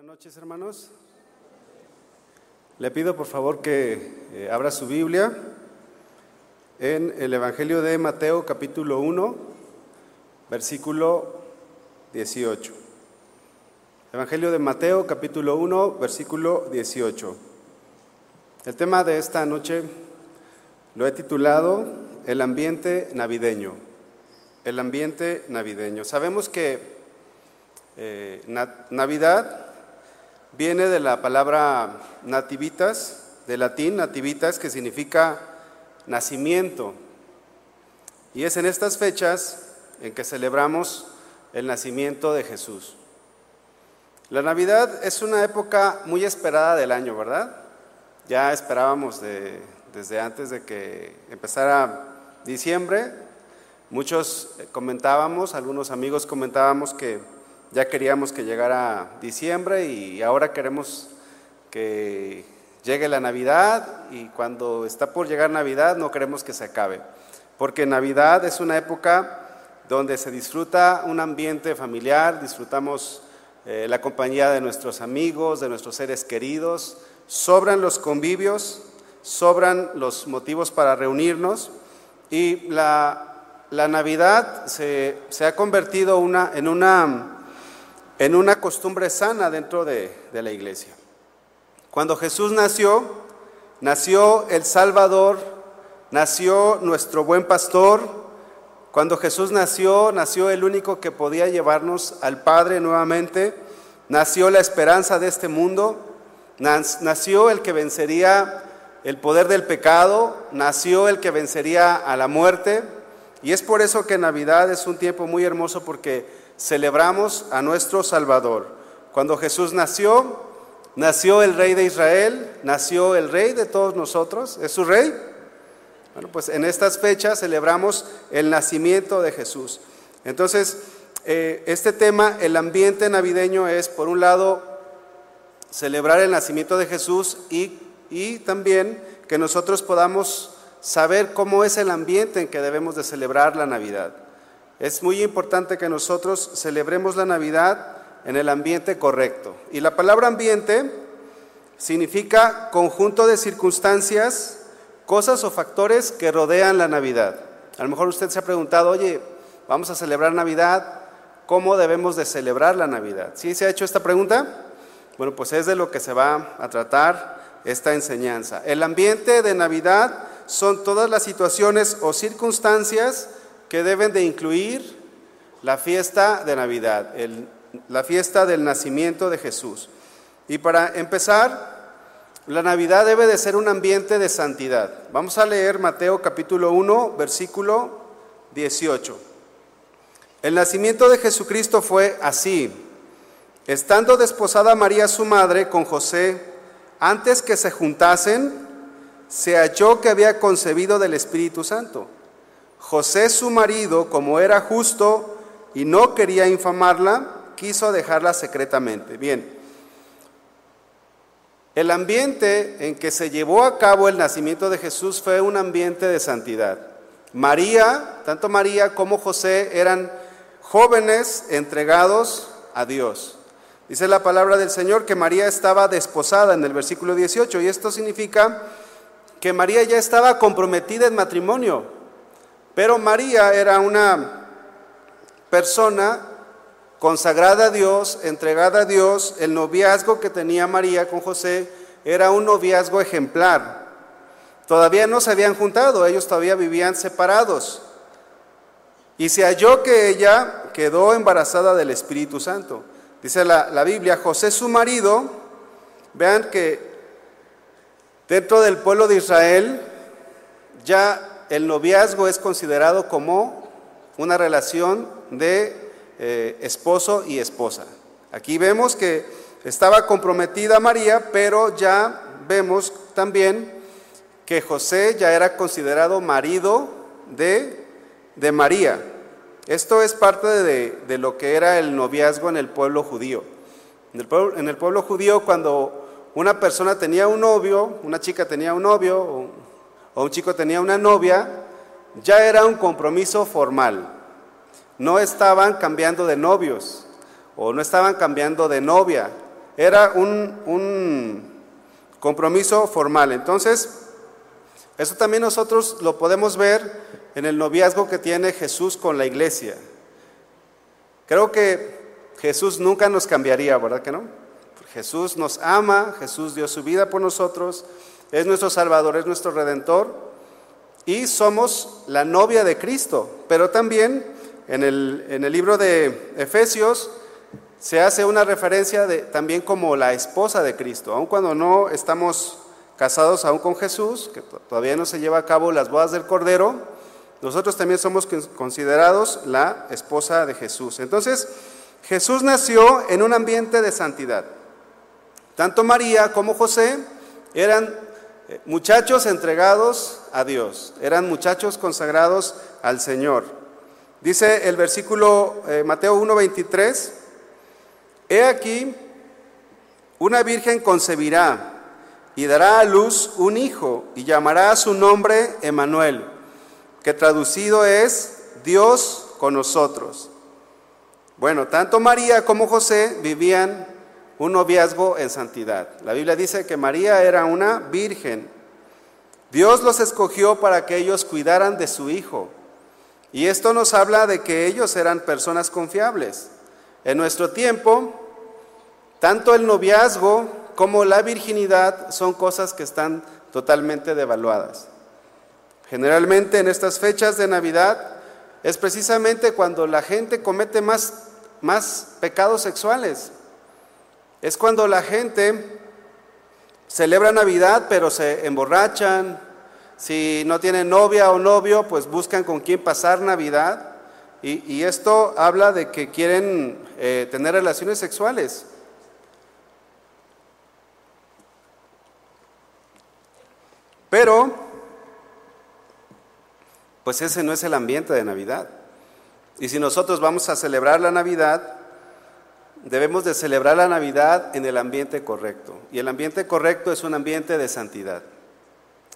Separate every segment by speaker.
Speaker 1: Buenas noches, hermanos. Le pido por favor que eh, abra su Biblia en el Evangelio de Mateo capítulo 1, versículo 18. Evangelio de Mateo capítulo 1, versículo 18. El tema de esta noche lo he titulado El ambiente navideño. El ambiente navideño. Sabemos que eh, Navidad viene de la palabra nativitas, de latín nativitas, que significa nacimiento. Y es en estas fechas en que celebramos el nacimiento de Jesús. La Navidad es una época muy esperada del año, ¿verdad? Ya esperábamos desde antes de que empezara diciembre. Muchos comentábamos, algunos amigos comentábamos que ya queríamos que llegara diciembre y ahora queremos que llegue la Navidad y cuando está por llegar Navidad no queremos que se acabe, porque Navidad es una época donde se disfruta un ambiente familiar, disfrutamos eh, la compañía de nuestros amigos, de nuestros seres queridos, sobran los convivios, sobran los motivos para reunirnos y la, Navidad se, ha convertido una, en una en una costumbre sana dentro de, la iglesia. Cuando Jesús nació, nació el Salvador, nació nuestro buen pastor. Cuando Jesús nació, nació el único que podía llevarnos al Padre nuevamente. Nació la esperanza de este mundo. Nació el que vencería el poder del pecado. Nació el que vencería a la muerte. Y es por eso que Navidad es un tiempo muy hermoso porque celebramos a nuestro Salvador. Cuando Jesús nació, nació el Rey de Israel, nació el Rey de todos nosotros, ¿es su Rey? Bueno, pues en estas fechas celebramos el nacimiento de Jesús. Entonces, eh, este tema, el ambiente navideño es, por un lado, celebrar el nacimiento de Jesús y, y también que nosotros podamos saber cómo es el ambiente en que debemos de celebrar la Navidad. Es muy importante que nosotros celebremos la Navidad en el ambiente correcto. Y la palabra ambiente significa conjunto de circunstancias, cosas o factores que rodean la Navidad. A lo mejor usted se ha preguntado, oye, vamos a celebrar Navidad, ¿cómo debemos de celebrar la Navidad? ¿Sí se ha hecho esta pregunta? Bueno, pues es de lo que se va a tratar esta enseñanza. El ambiente de Navidad son todas las situaciones o circunstancias que deben de incluir la fiesta de Navidad, la fiesta del nacimiento de Jesús. Y para empezar, la Navidad debe de ser un ambiente de santidad. Vamos a leer Mateo capítulo 1, versículo 18. El nacimiento de Jesucristo fue así. Estando desposada María su madre con José, antes que se juntasen, se halló que había concebido del Espíritu Santo. José su marido, como era justo y no quería infamarla, quiso dejarla secretamente. Bien, el ambiente en que se llevó a cabo el nacimiento de Jesús fue un ambiente de santidad. María, tanto María como José eran jóvenes entregados a Dios. Dice la palabra del Señor que María estaba desposada en el versículo 18 y esto significa que María ya estaba comprometida en matrimonio. Pero María era una persona consagrada a Dios, entregada a Dios. El noviazgo que tenía María con José era un noviazgo ejemplar. Todavía no se habían juntado, ellos todavía vivían separados. Y se halló que ella quedó embarazada del Espíritu Santo. Dice la, la Biblia, José su marido, vean que dentro del pueblo de Israel ya el noviazgo es considerado como una relación de eh, esposo y esposa. Aquí vemos que estaba comprometida María, pero ya vemos también que José ya era considerado marido de, de María. Esto es parte de, lo que era el noviazgo en el pueblo judío. En el pueblo, en el pueblo judío, cuando una persona tenía un novio, una chica tenía un novio, o un chico tenía una novia, ya era un compromiso formal. No estaban cambiando de novios o no estaban cambiando de novia. era un, un compromiso formal. Entonces, eso también nosotros lo podemos ver en el noviazgo que tiene Jesús con la iglesia. Creo que Jesús nunca nos cambiaría, ¿verdad que no? Jesús nos ama, Jesús dio su vida por nosotros, es nuestro Salvador, es nuestro Redentor y somos la novia de Cristo. Pero también en el, en el libro de Efesios se hace una referencia también como la esposa de Cristo, aun cuando no estamos casados aún con Jesús, que todavía no se lleva a cabo las bodas del Cordero, nosotros también somos considerados la esposa de Jesús. Entonces, Jesús nació en un ambiente de santidad. Tanto María como José eran muchachos entregados a Dios, eran muchachos consagrados al Señor. Dice el versículo eh, Mateo 1:23, He aquí, una virgen concebirá y dará a luz un hijo y llamará a su nombre Emanuel, que traducido es Dios con nosotros. Bueno, tanto María como José vivían un noviazgo en santidad. La Biblia dice que María era una virgen. Dios los escogió para que ellos cuidaran de su hijo. Y esto nos habla de que ellos eran personas confiables. En nuestro tiempo, tanto el noviazgo como la virginidad son cosas que están totalmente devaluadas. Generalmente en estas fechas de Navidad es precisamente cuando la gente comete más, más pecados sexuales. Es cuando la gente celebra Navidad pero se emborrachan. Si no tienen novia o novio, pues buscan con quién pasar Navidad. Y, esto habla de que quieren eh, tener relaciones sexuales. Pero, pues ese no es el ambiente de Navidad. Y si nosotros vamos a celebrar la Navidad, debemos de celebrar la Navidad en el ambiente correcto. Y el ambiente correcto es un ambiente de santidad.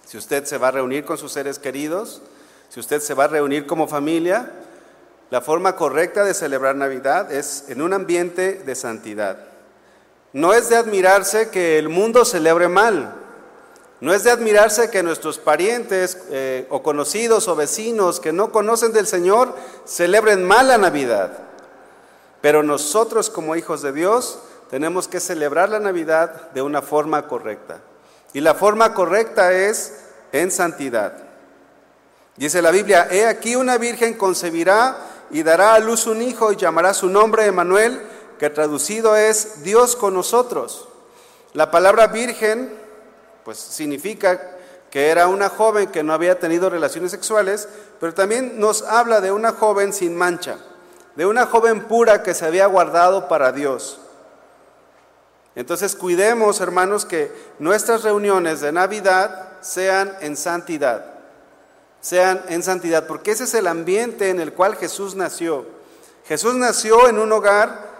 Speaker 1: Si usted se va a reunir con sus seres queridos, si usted se va a reunir como familia, la forma correcta de celebrar Navidad es en un ambiente de santidad. No es de admirarse que el mundo celebre mal. No es de admirarse que nuestros parientes eh, o conocidos o vecinos que no conocen del Señor celebren mal la Navidad. Pero nosotros como hijos de Dios tenemos que celebrar la Navidad de una forma correcta. Y la forma correcta es en santidad. Dice la Biblia, he aquí una virgen concebirá y dará a luz un hijo y llamará su nombre Emanuel, que traducido es Dios con nosotros. La palabra virgen pues significa que era una joven que no había tenido relaciones sexuales, pero también nos habla de una joven sin mancha, de una joven pura que se había guardado para Dios. Entonces cuidemos, hermanos, que nuestras reuniones de Navidad sean en santidad, sean en santidad, porque ese es el ambiente en el cual Jesús nació. Jesús nació en un hogar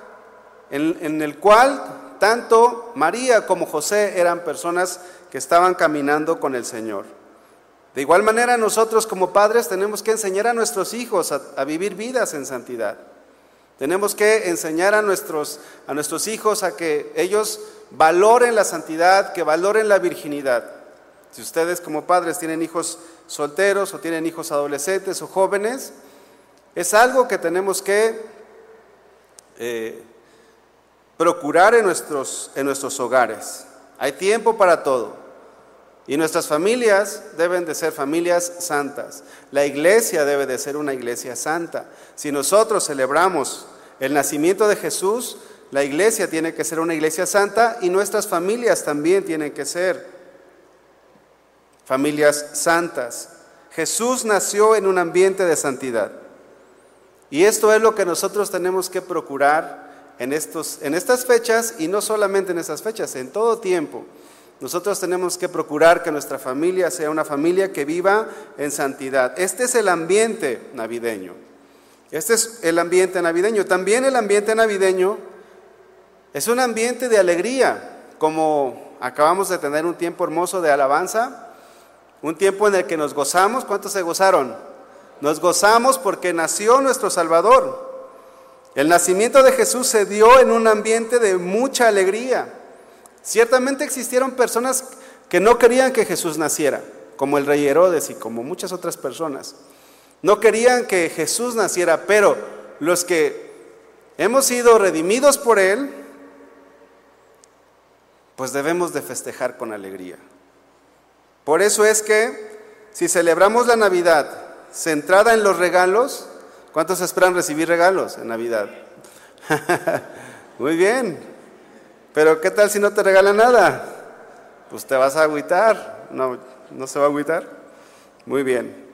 Speaker 1: en, en el cual tanto María como José eran personas que estaban caminando con el Señor. De igual manera nosotros como padres tenemos que enseñar a nuestros hijos a, vivir vidas en santidad. Tenemos que enseñar a nuestros, a nuestros hijos a que ellos valoren la santidad, que valoren la virginidad. Si ustedes como padres tienen hijos solteros o tienen hijos adolescentes o jóvenes, es algo que tenemos que eh, procurar en nuestros, en nuestros hogares. Hay tiempo para todo. Y nuestras familias deben de ser familias santas. La iglesia debe de ser una iglesia santa. Si nosotros celebramos el nacimiento de Jesús, la iglesia tiene que ser una iglesia santa y nuestras familias también tienen que ser familias santas. Jesús nació en un ambiente de santidad. Y esto es lo que nosotros tenemos que procurar en, estos, en estas fechas y no solamente en estas fechas, en todo tiempo. Nosotros tenemos que procurar que nuestra familia sea una familia que viva en santidad. Este es el ambiente navideño. Este es el ambiente navideño. También el ambiente navideño es un ambiente de alegría, como acabamos de tener un tiempo hermoso de alabanza, un tiempo en el que nos gozamos. ¿Cuántos se gozaron? Nos gozamos porque nació nuestro Salvador. El nacimiento de Jesús se dio en un ambiente de mucha alegría. Ciertamente existieron personas que no querían que Jesús naciera, como el rey Herodes y como muchas otras personas. No querían que Jesús naciera, pero los que hemos sido redimidos por Él, pues debemos de festejar con alegría. Por eso es que si celebramos la Navidad centrada en los regalos, ¿cuántos esperan recibir regalos en Navidad? Muy bien, pero ¿qué tal si no te regalan nada? Pues te vas a agüitar, no, no se va a agüitar. Muy bien.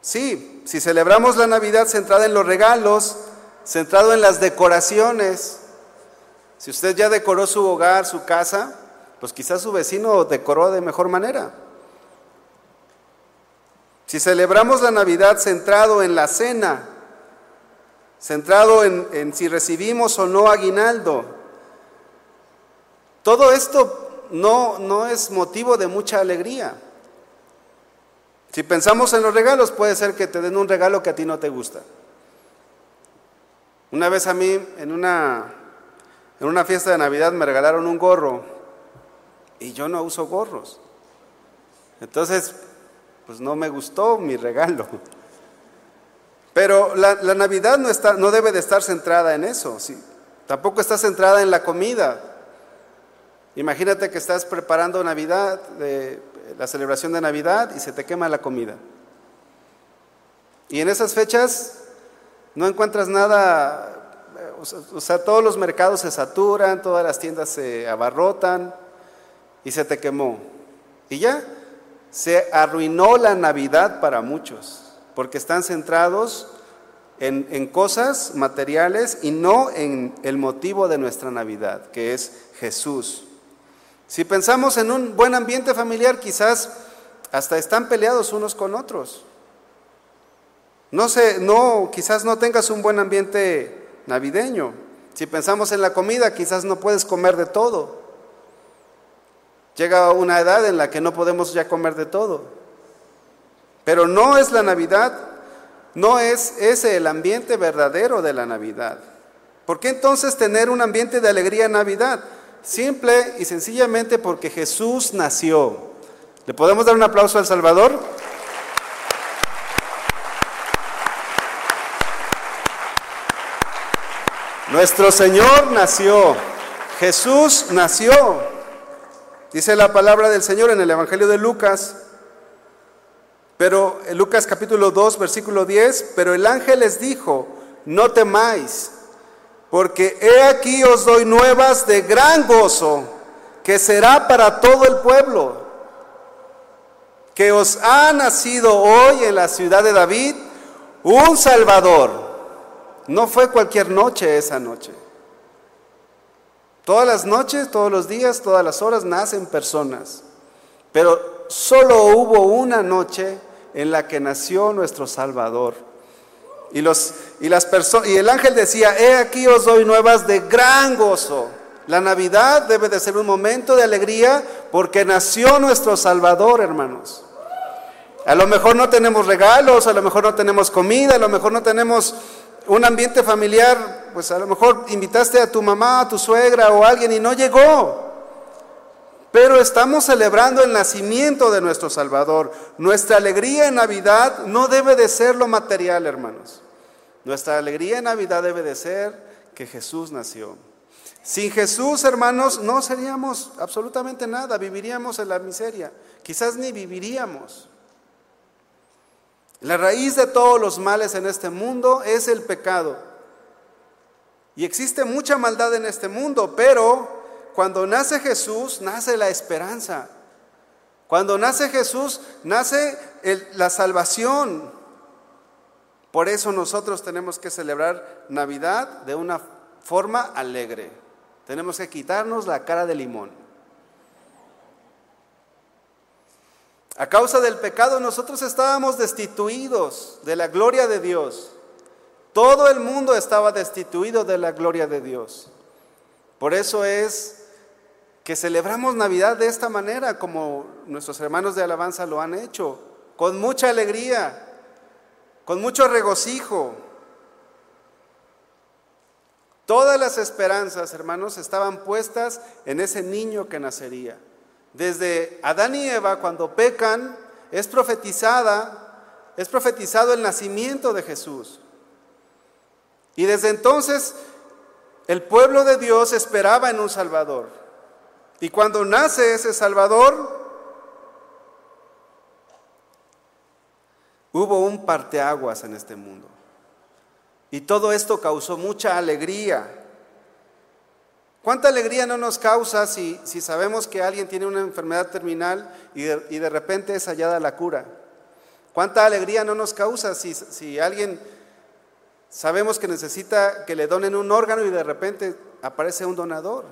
Speaker 1: Sí, si celebramos la Navidad centrada en los regalos, centrado en las decoraciones, si usted ya decoró su hogar, su casa, pues quizás su vecino decoró de mejor manera. Si celebramos la Navidad centrado en la cena, centrado en, si recibimos o no aguinaldo, todo esto no, no es motivo de mucha alegría. Si pensamos en los regalos, puede ser que te den un regalo que a ti no te gusta. Una vez a mí, en una, en una fiesta de Navidad, me regalaron un gorro y yo no uso gorros. Entonces, pues no me gustó mi regalo. Pero la, Navidad no, está, no debe de estar centrada en eso, ¿sí? tampoco está centrada en la comida. Imagínate que estás preparando Navidad, la celebración de Navidad y se te quema la comida. Y en esas fechas no encuentras nada, o sea, todos los mercados se saturan, todas las tiendas se abarrotan, y se te quemó. Y ya, se arruinó la Navidad para muchos, porque están centrados en, en, cosas materiales y no en el motivo de nuestra Navidad, que es Jesús. Si pensamos en un buen ambiente familiar, quizás hasta están peleados unos con otros. No sé, no, quizás no tengas un buen ambiente navideño. Si pensamos en la comida, quizás no puedes comer de todo. Llega una edad en la que no podemos ya comer de todo. Pero no es la Navidad, no es ese el ambiente verdadero de la Navidad. ¿Por qué entonces tener un ambiente de alegría en Navidad? Simple y sencillamente porque Jesús nació. ¿Le podemos dar un aplauso al Salvador? Nuestro Señor nació, Jesús nació. Dice la palabra del Señor en el Evangelio de Lucas, pero en Lucas capítulo 2, versículo 10, pero el ángel les dijo, no temáis, porque he aquí os doy nuevas de gran gozo, que será para todo el pueblo, que os ha nacido hoy en la ciudad de David un Salvador. No fue cualquier noche esa noche. Todas las noches, todos los días, todas las horas nacen personas. Pero solo hubo una noche en la que nació nuestro Salvador. Y, los, y, las y el ángel decía, he aquí os doy nuevas de gran gozo. La Navidad debe de ser un momento de alegría porque nació nuestro Salvador, hermanos. A lo mejor no tenemos regalos, a lo mejor no tenemos comida, a lo mejor no tenemos un ambiente familiar, pues a lo mejor invitaste a tu mamá, a tu suegra o a alguien y no llegó. Pero estamos celebrando el nacimiento de nuestro Salvador. Nuestra alegría en Navidad no debe de ser lo material, hermanos. Nuestra alegría en Navidad debe de ser que Jesús nació. Sin Jesús, hermanos, no seríamos absolutamente nada, viviríamos en la miseria. Quizás ni viviríamos. La raíz de todos los males en este mundo es el pecado. Y existe mucha maldad en este mundo, pero cuando nace Jesús, nace la esperanza. Cuando nace Jesús, nace la salvación. Por eso nosotros tenemos que celebrar Navidad de una forma alegre. Tenemos que quitarnos la cara de limón. A causa del pecado nosotros estábamos destituidos de la gloria de Dios. Todo el mundo estaba destituido de la gloria de Dios. Por eso es que celebramos Navidad de esta manera, como nuestros hermanos de alabanza lo han hecho, con mucha alegría, con mucho regocijo. Todas las esperanzas, hermanos, estaban puestas en ese niño que nacería. Desde Adán y Eva, cuando pecan, es profetizada, es profetizado el nacimiento de Jesús. Y desde entonces el pueblo de Dios esperaba en un Salvador. Y cuando nace ese Salvador, hubo un parteaguas en este mundo. Y todo esto causó mucha alegría. ¿Cuánta alegría no nos causa si, si sabemos que alguien tiene una enfermedad terminal y de, y de, repente es hallada la cura? ¿Cuánta alegría no nos causa si, si alguien sabemos que necesita que le donen un órgano y de repente aparece un donador?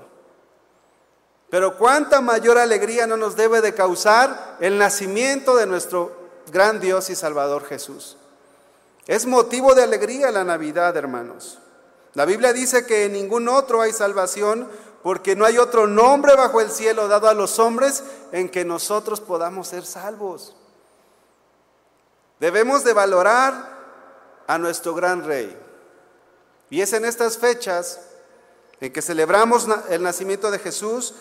Speaker 1: Pero cuánta mayor alegría no nos debe de causar el nacimiento de nuestro gran Dios y Salvador Jesús. Es motivo de alegría la Navidad, hermanos. La Biblia dice que en ningún otro hay salvación porque no hay otro nombre bajo el cielo dado a los hombres en que nosotros podamos ser salvos. Debemos de valorar a nuestro gran rey. Y es en estas fechas en que celebramos el nacimiento de Jesús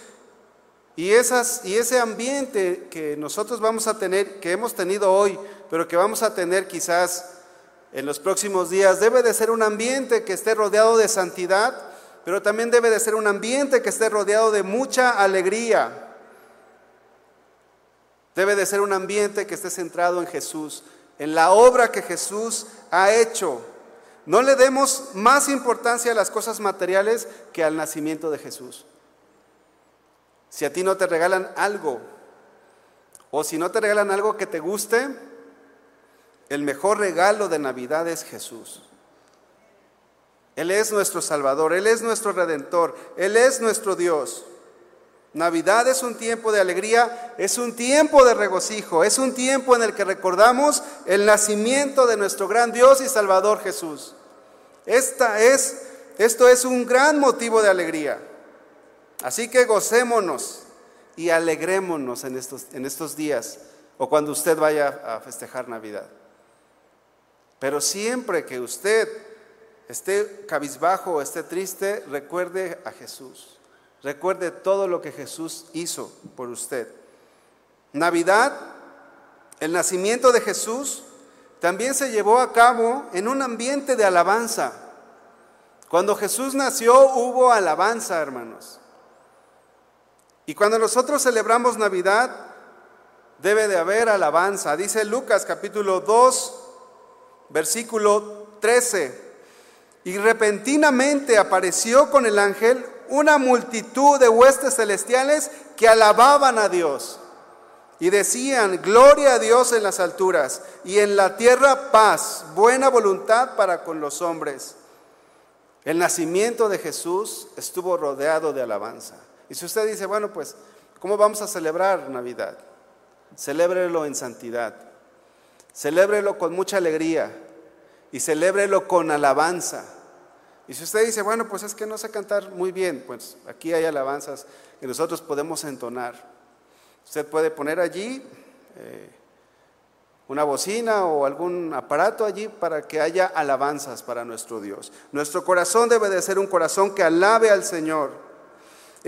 Speaker 1: y, esas, y ese ambiente que nosotros vamos a tener, que hemos tenido hoy, pero que vamos a tener quizás en los próximos días, debe de ser un ambiente que esté rodeado de santidad, pero también debe de ser un ambiente que esté rodeado de mucha alegría. Debe de ser un ambiente que esté centrado en Jesús, en la obra que Jesús ha hecho. No le demos más importancia a las cosas materiales que al nacimiento de Jesús. Si a ti no te regalan algo, o si no te regalan algo que te guste, el mejor regalo de Navidad es Jesús. Él es nuestro Salvador, Él es nuestro Redentor, Él es nuestro Dios. Navidad es un tiempo de alegría, es un tiempo de regocijo, es un tiempo en el que recordamos el nacimiento de nuestro gran Dios y Salvador Jesús. Esta es, esto es un gran motivo de alegría. Así que gocémonos y alegrémonos en estos, en estos días o cuando usted vaya a festejar Navidad. Pero siempre que usted esté cabizbajo o esté triste, recuerde a Jesús. Recuerde todo lo que Jesús hizo por usted. Navidad, el nacimiento de Jesús, también se llevó a cabo en un ambiente de alabanza. Cuando Jesús nació hubo alabanza, hermanos. Y cuando nosotros celebramos Navidad, debe de haber alabanza. Dice Lucas capítulo 2, versículo 13. Y repentinamente apareció con el ángel una multitud de huestes celestiales que alababan a Dios y decían, gloria a Dios en las alturas y en la tierra paz, buena voluntad para con los hombres. El nacimiento de Jesús estuvo rodeado de alabanza. Y si usted dice, bueno, pues, ¿cómo vamos a celebrar Navidad? Celébrelo en santidad. Celébrelo con mucha alegría y celébrelo con alabanza. Y si usted dice, bueno, pues es que no sé cantar muy bien, pues aquí hay alabanzas que nosotros podemos entonar. Usted puede poner allí eh, una bocina o algún aparato allí para que haya alabanzas para nuestro Dios. Nuestro corazón debe de ser un corazón que alabe al Señor.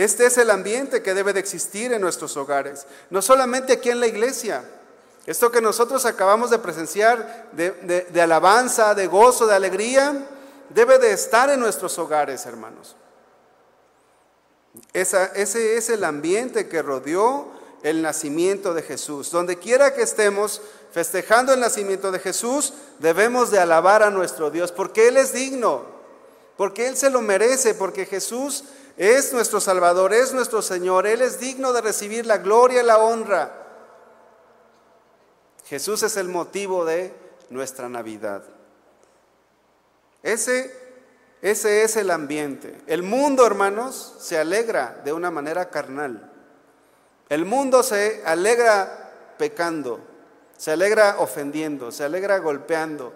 Speaker 1: Este es el ambiente que debe de existir en nuestros hogares, no solamente aquí en la iglesia, esto que nosotros acabamos de presenciar de, alabanza, de gozo, de alegría, debe de estar en nuestros hogares, hermanos. ese es el ambiente que rodeó el nacimiento de Jesús. Donde quiera que estemos festejando el nacimiento de Jesús, debemos de alabar a nuestro Dios, porque Él es digno, porque Él se lo merece, porque Jesús es nuestro Salvador, es nuestro Señor, Él es digno de recibir la gloria y la honra. Jesús es el motivo de nuestra Navidad. Ese, ese es el ambiente. El mundo, hermanos, se alegra de una manera carnal. El mundo se alegra pecando, se alegra ofendiendo, se alegra golpeando,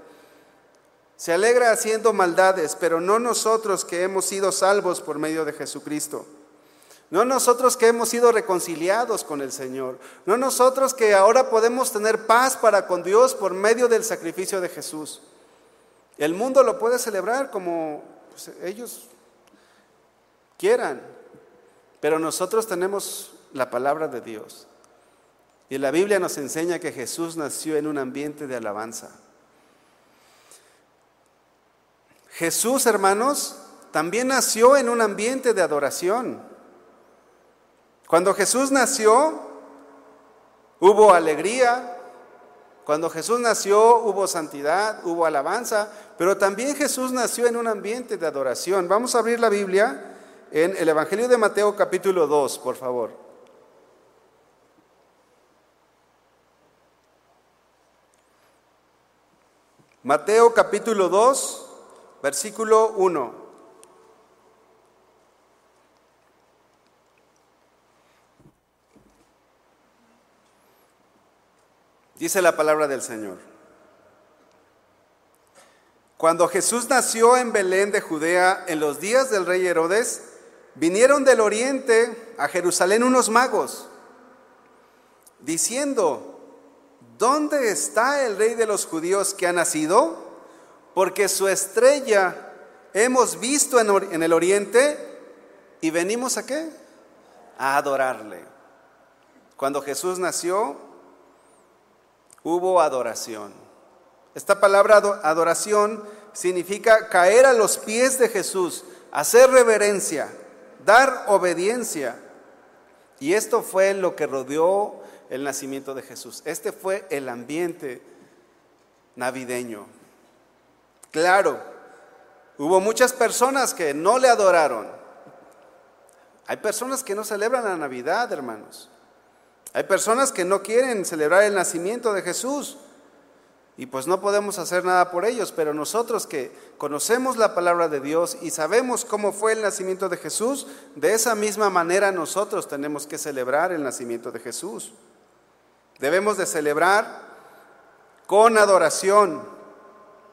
Speaker 1: se alegra haciendo maldades, pero no nosotros que hemos sido salvos por medio de Jesucristo. No nosotros que hemos sido reconciliados con el Señor. No nosotros que ahora podemos tener paz para con Dios por medio del sacrificio de Jesús. El mundo lo puede celebrar como pues, ellos quieran, pero nosotros tenemos la palabra de Dios. Y la Biblia nos enseña que Jesús nació en un ambiente de alabanza. Jesús, hermanos, también nació en un ambiente de adoración. Cuando Jesús nació, hubo alegría. Cuando Jesús nació, hubo santidad, hubo alabanza. Pero también Jesús nació en un ambiente de adoración. Vamos a abrir la Biblia en el Evangelio de Mateo capítulo 2, por favor. Mateo capítulo 2, versículo 1. Dice la palabra del Señor. Cuando Jesús nació en Belén de Judea en los días del rey Herodes, vinieron del oriente a Jerusalén unos magos, diciendo, ¿dónde está el rey de los judíos que ha nacido? Porque su estrella hemos visto en, el oriente y venimos a qué? A adorarle. Cuando Jesús nació, hubo adoración. Esta palabra adoración significa caer a los pies de Jesús, hacer reverencia, dar obediencia. Y esto fue lo que rodeó el nacimiento de Jesús. Este fue el ambiente navideño. Claro, hubo muchas personas que no le adoraron. Hay personas que no celebran la Navidad, hermanos. Hay personas que no quieren celebrar el nacimiento de Jesús. Y pues no podemos hacer nada por ellos, pero nosotros que conocemos la palabra de Dios y sabemos cómo fue el nacimiento de Jesús, de esa misma manera nosotros tenemos que celebrar el nacimiento de Jesús. Debemos de celebrar con adoración.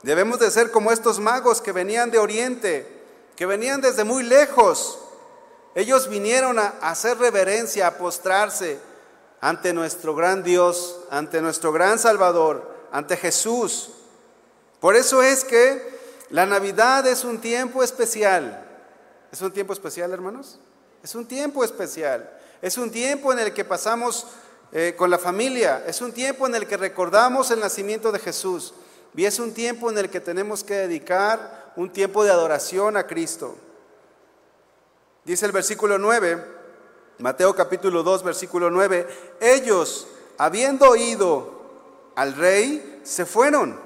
Speaker 1: Debemos de ser como estos magos que venían de Oriente, que venían desde muy lejos. Ellos vinieron a hacer reverencia, a postrarse ante nuestro gran Dios, ante nuestro gran Salvador, ante Jesús. Por eso es que la Navidad es un tiempo especial. ¿Es un tiempo especial, hermanos? Es un tiempo especial. Es un tiempo en el que pasamos eh, con la familia. Es un tiempo en el que recordamos el nacimiento de Jesús. Y es un tiempo en el que tenemos que dedicar un tiempo de adoración a Cristo. Dice el versículo 9, Mateo capítulo 2, versículo 9, ellos, habiendo oído al rey, se fueron.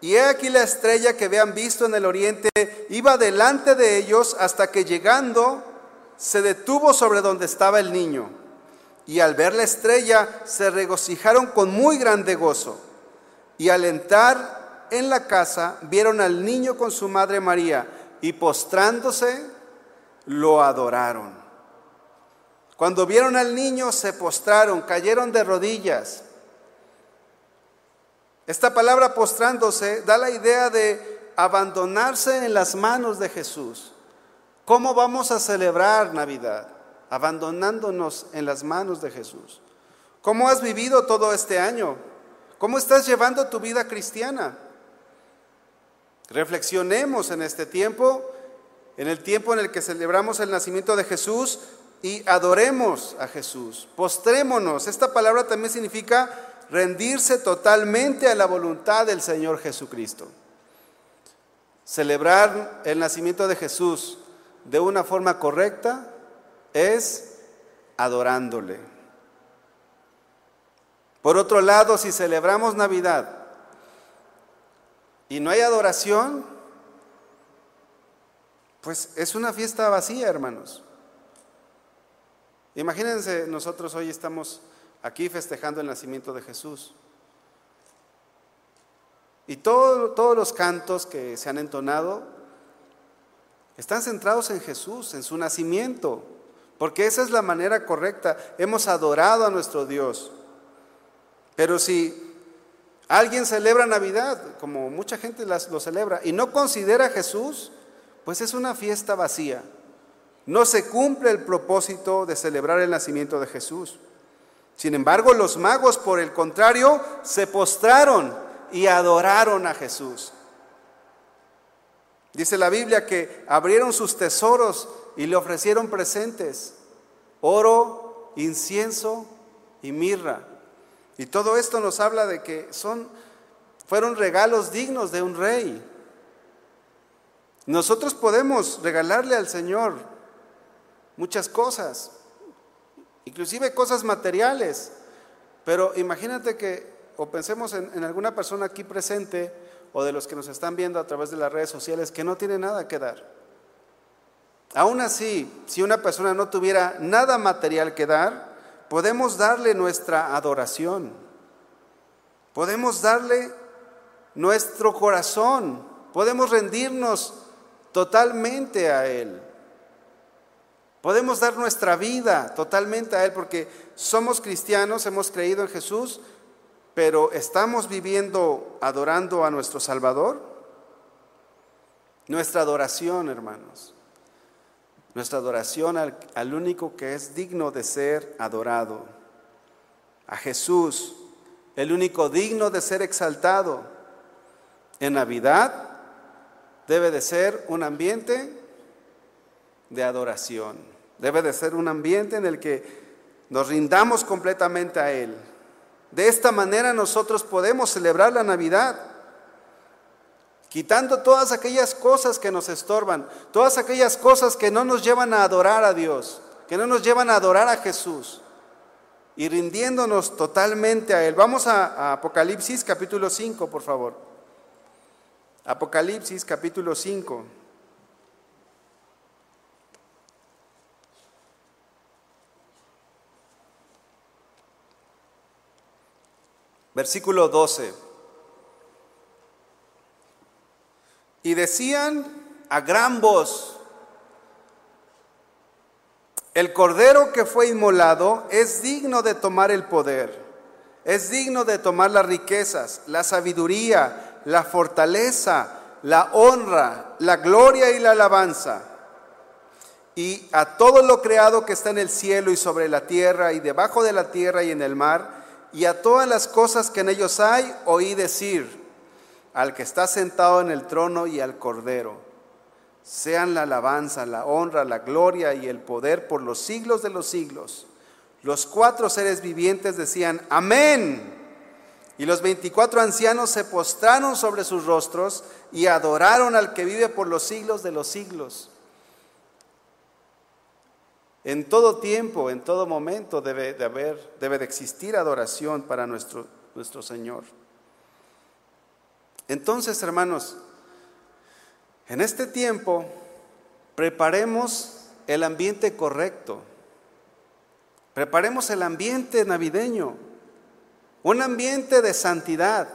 Speaker 1: Y he aquí la estrella que habían visto en el oriente iba delante de ellos hasta que llegando se detuvo sobre donde estaba el niño y al ver la estrella se regocijaron con muy grande gozo. Y al entrar en la casa vieron al niño con su madre María y postrándose lo adoraron. Cuando vieron al niño se postraron, cayeron de rodillas. Esta palabra postrándose da la idea de abandonarse en las manos de Jesús. ¿Cómo vamos a celebrar Navidad? abandonándonos en las manos de Jesús. ¿Cómo has vivido todo este año? ¿Cómo estás llevando tu vida cristiana? Reflexionemos en este tiempo, en el tiempo en el que celebramos el nacimiento de Jesús y adoremos a Jesús. Postrémonos. Esta palabra también significa rendirse totalmente a la voluntad del Señor Jesucristo. Celebrar el nacimiento de Jesús de una forma correcta es adorándole. Por otro lado, si celebramos Navidad y no hay adoración, pues es una fiesta vacía, hermanos. Imagínense, nosotros hoy estamos aquí festejando el nacimiento de Jesús. Y todos los cantos que se han entonado están centrados en Jesús, en su nacimiento porque esa es la manera correcta. Hemos adorado a nuestro Dios. Pero si alguien celebra Navidad, como mucha gente lo celebra, y no considera a Jesús, pues es una fiesta vacía. No se cumple el propósito de celebrar el nacimiento de Jesús. Sin embargo, los magos, por el contrario, se postraron y adoraron a Jesús. Dice la Biblia que abrieron sus tesoros y le ofrecieron presentes, oro, incienso y mirra. Y todo esto nos habla de que son, fueron regalos dignos de un rey. Nosotros podemos regalarle al Señor muchas cosas, inclusive cosas materiales, pero imagínate que, o pensemos en, en, alguna persona aquí presente o de los que nos están viendo a través de las redes sociales que no tiene nada que dar. Aún así, si una persona no tuviera nada material que dar, podemos darle nuestra adoración, podemos darle nuestro corazón, podemos rendirnos totalmente a Él. Podemos dar nuestra vida totalmente a Él porque somos cristianos, hemos creído en Jesús, pero ¿estamos viviendo adorando a nuestro Salvador? Nuestra adoración, hermanos. Nuestra adoración al, único que es digno de ser adorado. A Jesús, el único digno de ser exaltado. En Navidad debe de ser un ambiente de adoración. Debe de ser un ambiente en el que nos rindamos completamente a Él. De esta manera nosotros podemos celebrar la Navidad, quitando todas aquellas cosas que nos estorban, todas aquellas cosas que no nos llevan a adorar a Dios, que no nos llevan a adorar a Jesús, y rindiéndonos totalmente a Él. Vamos a, Apocalipsis capítulo 5, por favor. Apocalipsis capítulo 5. Versículo 12. Y decían a gran voz, el cordero que fue inmolado es digno de tomar el poder, es digno de tomar las riquezas, la sabiduría, la fortaleza, la honra, la gloria y la alabanza. Y a todo lo creado que está en el cielo y sobre la tierra y debajo de la tierra y en el mar, y a todas las cosas que en ellos hay, oí decir al que está sentado en el trono y al cordero, sean la alabanza, la honra, la gloria y el poder por los siglos de los siglos. Los cuatro seres vivientes decían, amén. Y los veinticuatro ancianos se postraron sobre sus rostros y adoraron al que vive por los siglos de los siglos. En todo tiempo, en todo momento debe de haber, debe de existir adoración para nuestro, nuestro Señor. Entonces, hermanos, en este tiempo preparemos el ambiente correcto. Preparemos el ambiente navideño un ambiente de santidad,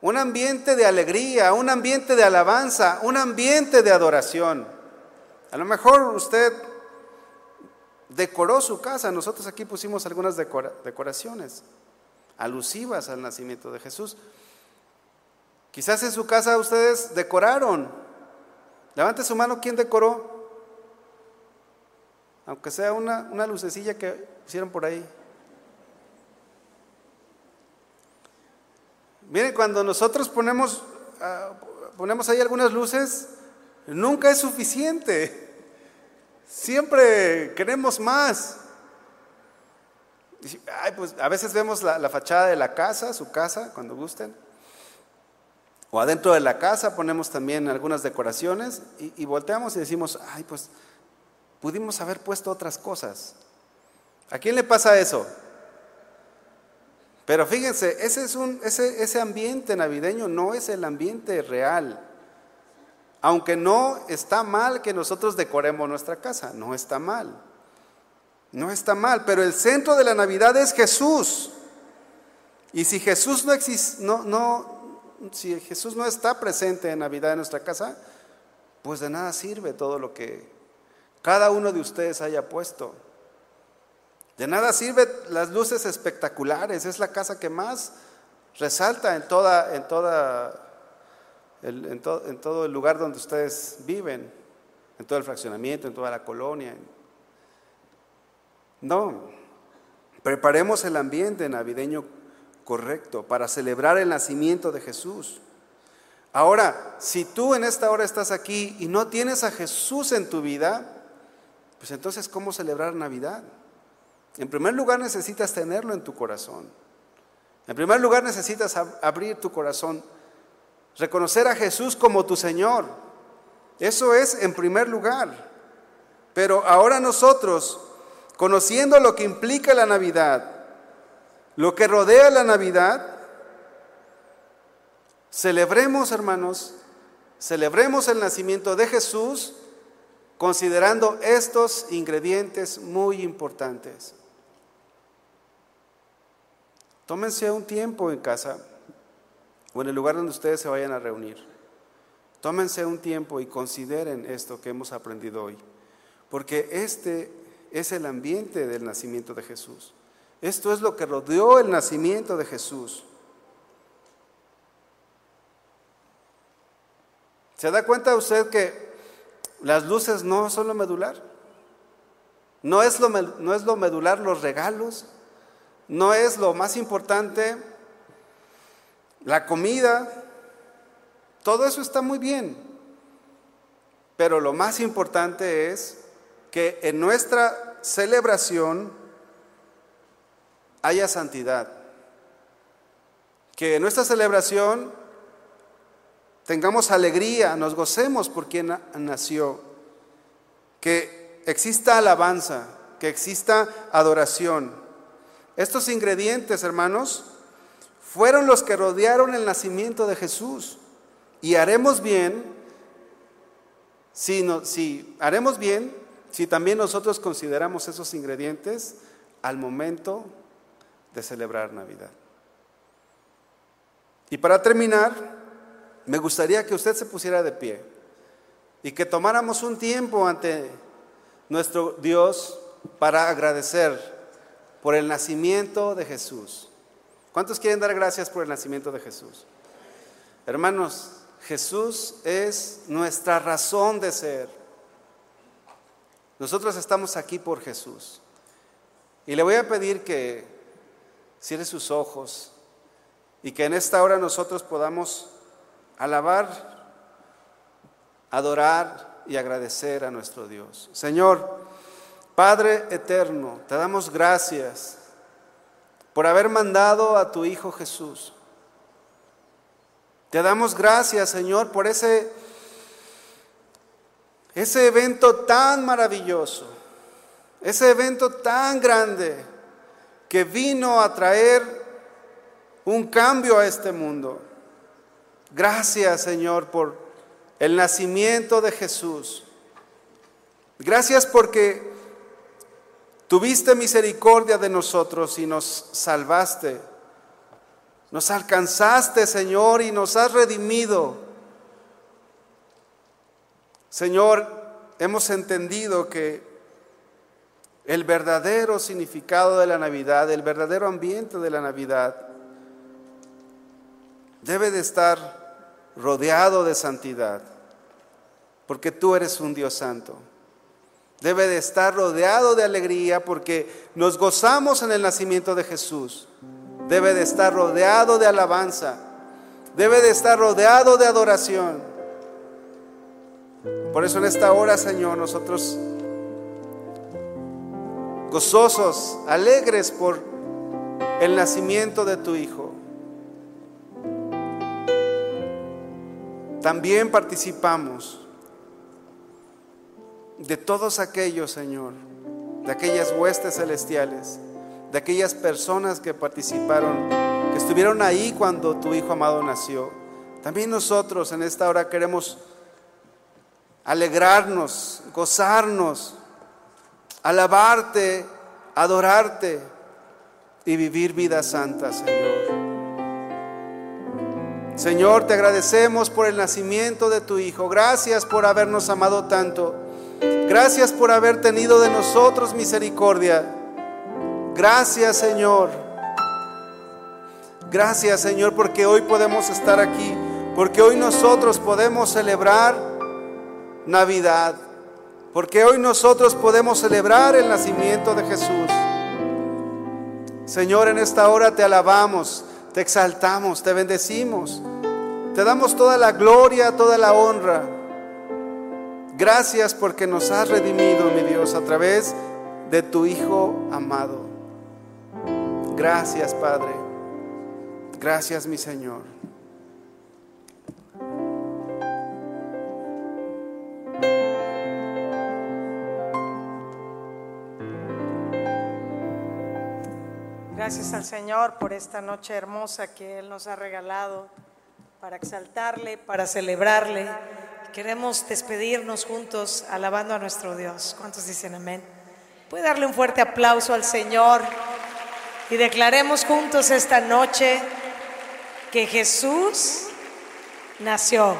Speaker 1: un ambiente de alegría, un ambiente de alabanza, un ambiente de adoración. A lo mejor usted decoró su casa, nosotros aquí pusimos algunas decoraciones alusivas al nacimiento de Jesús. Quizás en su casa ustedes decoraron. Levante su mano, ¿quién decoró? Aunque sea una, una lucecilla que pusieron por ahí. Miren, cuando nosotros ponemos, ah, ponemos ahí algunas luces, nunca es suficiente. Siempre queremos más. pues a veces vemos la, fachada de la casa, su casa, cuando gusten. O adentro de la casa ponemos también algunas decoraciones y, volteamos y decimos, ay, pues pudimos haber puesto otras cosas. ¿A quién le pasa eso? Pero fíjense, ese, es un, ese, ese ambiente navideño no es el ambiente real. Aunque no está mal que nosotros decoremos nuestra casa, no está mal. No está mal, pero el centro de la Navidad es Jesús. Y si Jesús no existe, no, no, si Jesús no está presente en Navidad en nuestra casa, pues de nada sirve todo lo que cada uno de ustedes haya puesto. De nada sirve las luces espectaculares, es la casa que más resalta en, toda, en, toda en todo el lugar donde ustedes viven, en todo el fraccionamiento, en toda la colonia. No, preparemos el ambiente navideño correcto para celebrar el nacimiento de Jesús. Ahora, si tú en esta hora estás aquí y no tienes a Jesús en tu vida, Pues entonces, ¿cómo celebrar Navidad? En primer lugar necesitas tenerlo en tu corazón. En primer lugar necesitas abrir tu corazón, reconocer a Jesús como tu Señor. Eso es en primer lugar. Pero ahora nosotros, conociendo lo que implica la Navidad, lo que rodea la Navidad, celebremos, hermanos, celebremos el nacimiento de Jesús considerando estos ingredientes muy importantes. Tómense un tiempo en casa o en el lugar donde ustedes se vayan a reunir. Tómense un tiempo y consideren esto que hemos aprendido hoy, porque este es el ambiente del nacimiento de Jesús. Esto es lo que rodeó el nacimiento de Jesús. ¿Se da cuenta usted que las luces no son lo medular. No es lo, no es lo medular los regalos. No es lo más importante la comida. Todo eso está muy bien. Pero lo más importante es que en nuestra celebración haya santidad. Que en nuestra celebración tengamos alegría, nos gocemos por quien nació, que exista alabanza, que exista adoración. Estos ingredientes, hermanos, fueron los que rodearon el nacimiento de Jesús. Y haremos bien, si, si haremos bien, si también nosotros consideramos esos ingredientes al momento de celebrar Navidad. Y para terminar, me gustaría que usted se pusiera de pie y que tomáramos un tiempo ante nuestro Dios para agradecer por el nacimiento de Jesús. ¿Cuántos quieren dar gracias por el nacimiento de Jesús? Hermanos, Jesús es nuestra razón de ser. Nosotros estamos aquí por Jesús. Y le voy a pedir que cierre sus ojos y que en esta hora nosotros podamos alabar, adorar y agradecer a nuestro Dios. Señor, Padre eterno, te damos gracias por haber mandado a tu Hijo Jesús. Te damos gracias, Señor, por ese, ese evento tan maravilloso, ese evento tan grande que vino a traer un cambio a este mundo. Gracias, Señor, por el nacimiento de Jesús. Gracias porque tuviste misericordia de nosotros y nos salvaste. Nos alcanzaste, Señor, y nos has redimido. Señor, hemos entendido que el verdadero significado de la Navidad, el verdadero ambiente de la Navidad, debe de estar rodeado de santidad, porque tú eres un Dios santo. Debe de estar rodeado de alegría porque nos gozamos en el nacimiento de Jesús. Debe de estar rodeado de alabanza. Debe de estar rodeado de adoración. Por eso en esta hora, Señor, nosotros gozosos, alegres por el nacimiento de tu Hijo. También participamos de todos aquellos, Señor, de aquellas huestes celestiales, de aquellas personas que participaron, que estuvieron ahí cuando tu Hijo amado nació. También nosotros en esta hora queremos alegrarnos, gozarnos, alabarte, adorarte y vivir vida santa, Señor. Señor, te agradecemos por el nacimiento de tu Hijo. Gracias por habernos amado tanto. Gracias por haber tenido de nosotros misericordia. Gracias, Señor. Gracias, Señor, porque hoy podemos estar aquí. Porque hoy nosotros podemos celebrar Navidad. Porque hoy nosotros podemos celebrar el nacimiento de Jesús. Señor, en esta hora te alabamos, te exaltamos, te bendecimos. Te damos toda la gloria, toda la honra. Gracias porque nos has redimido, mi Dios, a través de tu Hijo amado. Gracias, Padre. Gracias, mi Señor.
Speaker 2: gracias al Señor por esta noche hermosa que Él nos ha regalado para exaltarle, para celebrarle. Queremos despedirnos juntos alabando a nuestro Dios. ¿Cuántos dicen amén? Puede darle un fuerte aplauso al Señor y declaremos juntos esta noche que Jesús nació.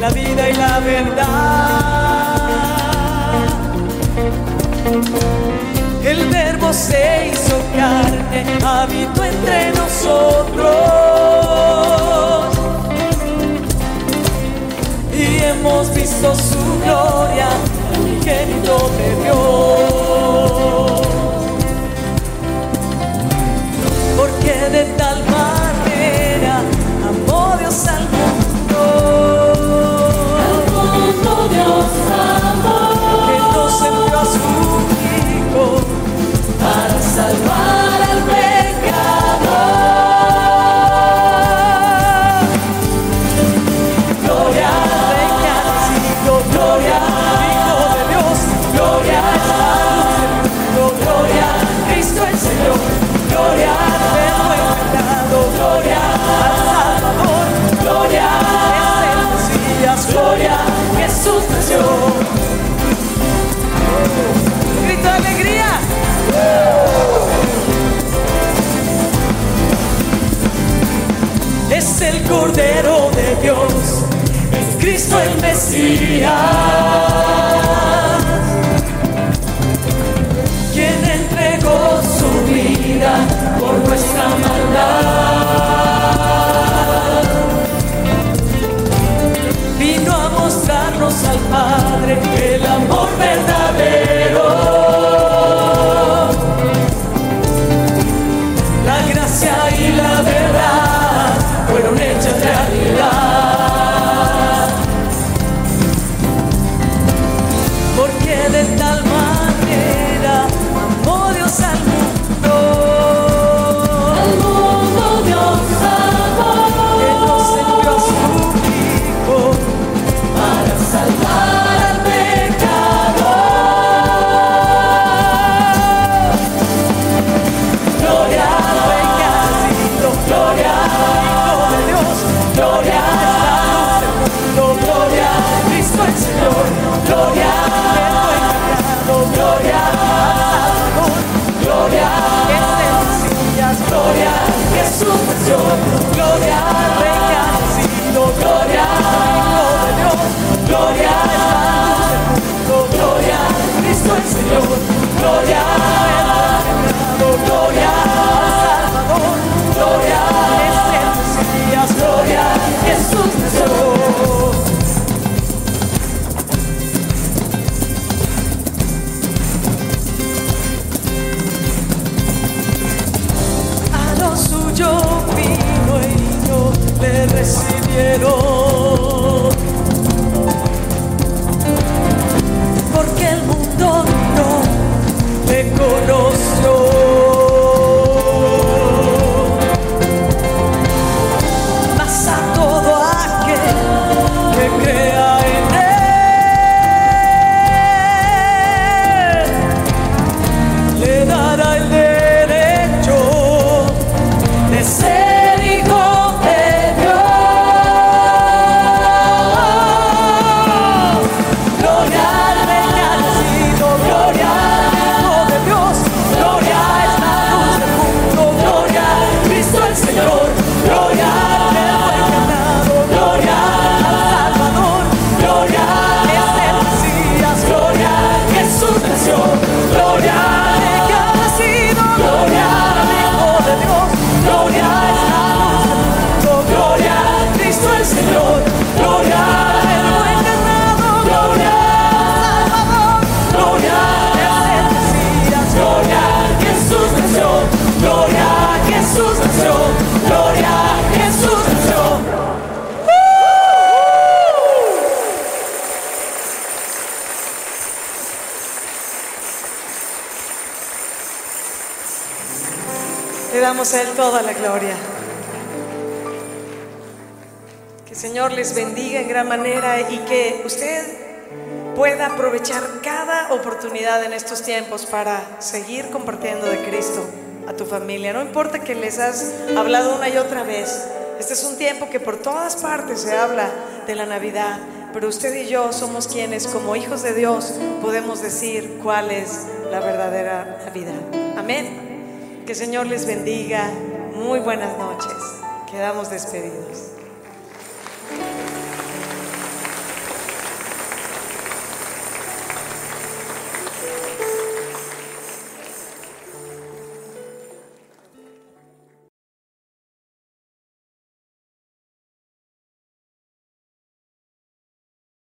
Speaker 2: la vida y la verdad. El verbo se hizo carne, habitó entre nosotros. Y hemos visto su gloria, unigénito de Dios. Porque de Cordero de Dios, es Cristo el Mesías, quien entregó su vida por nuestra maldad. Vino a mostrarnos al Padre que la a Él toda la gloria. Que el Señor les bendiga en gran manera y que usted pueda aprovechar cada oportunidad en estos tiempos para seguir compartiendo de Cristo a tu familia. No importa que les has hablado una y otra vez. Este es un tiempo que por todas partes se habla de la Navidad, pero usted y yo somos quienes como hijos de Dios podemos decir cuál es la verdadera Navidad. Amén. Que el Señor les bendiga. Muy buenas noches. Quedamos despedidos.